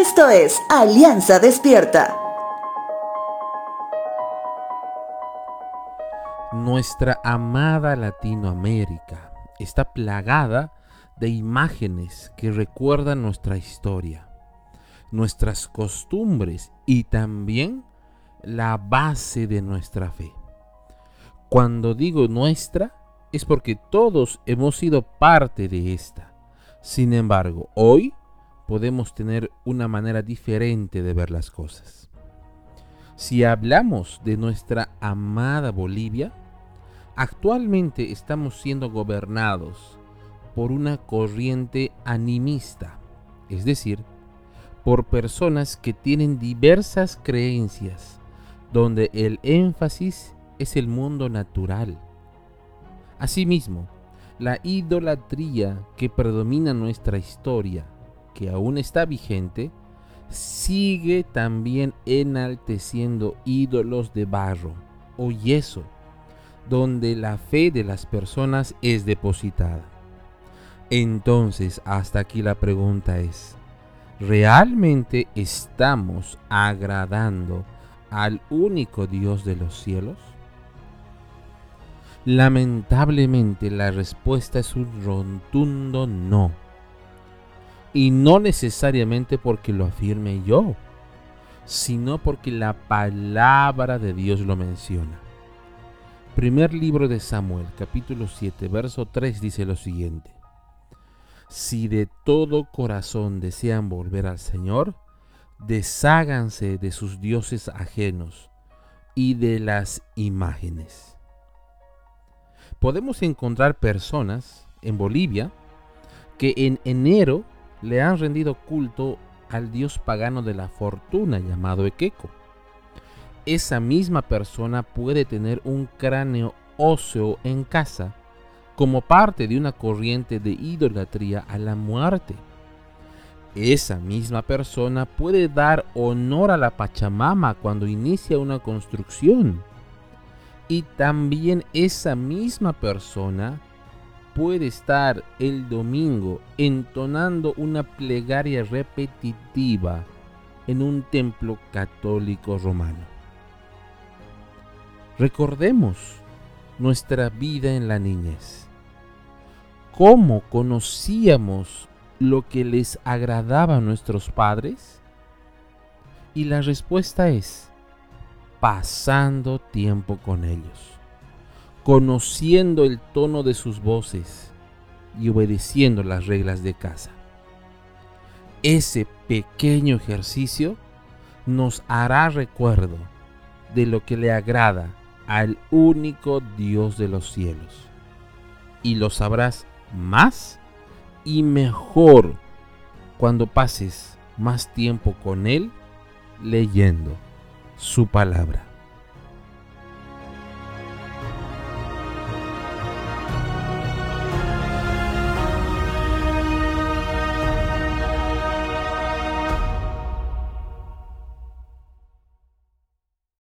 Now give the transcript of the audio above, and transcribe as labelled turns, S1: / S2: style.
S1: Esto es Alianza Despierta.
S2: Nuestra amada Latinoamérica está plagada de imágenes que recuerdan nuestra historia, nuestras costumbres y también la base de nuestra fe. Cuando digo nuestra, es porque todos hemos sido parte de esta. Sin embargo, hoy podemos tener una manera diferente de ver las cosas. Si hablamos de nuestra amada Bolivia, actualmente estamos siendo gobernados por una corriente animista, es decir, por personas que tienen diversas creencias, donde el énfasis es el mundo natural. Asimismo, la idolatría que predomina en nuestra historia, que aún está vigente, sigue también enalteciendo ídolos de barro o yeso, donde la fe de las personas es depositada. Entonces, hasta aquí la pregunta es, ¿realmente estamos agradando al único Dios de los cielos? Lamentablemente la respuesta es un rotundo no. Y no necesariamente porque lo afirme yo, sino porque la palabra de Dios lo menciona. Primer libro de Samuel, capítulo 7, verso 3 dice lo siguiente si de todo corazón desean volver al Señor, desháganse de sus dioses ajenos y de las imágenes. Podemos encontrar personas en Bolivia que en enero le han rendido culto al dios pagano de la fortuna llamado Equeco. Esa misma persona puede tener un cráneo óseo en casa como parte de una corriente de idolatría a la muerte. Esa misma persona puede dar honor a la Pachamama cuando inicia una construcción. Y también esa misma persona puede estar el domingo entonando una plegaria repetitiva en un templo católico romano. Recordemos nuestra vida en la niñez cómo conocíamos lo que les agradaba a nuestros padres? Y la respuesta es pasando tiempo con ellos, conociendo el tono de sus voces y obedeciendo las reglas de casa. Ese pequeño ejercicio nos hará recuerdo de lo que le agrada al único Dios de los cielos. Y lo sabrás más y mejor cuando pases más tiempo con Él leyendo su palabra.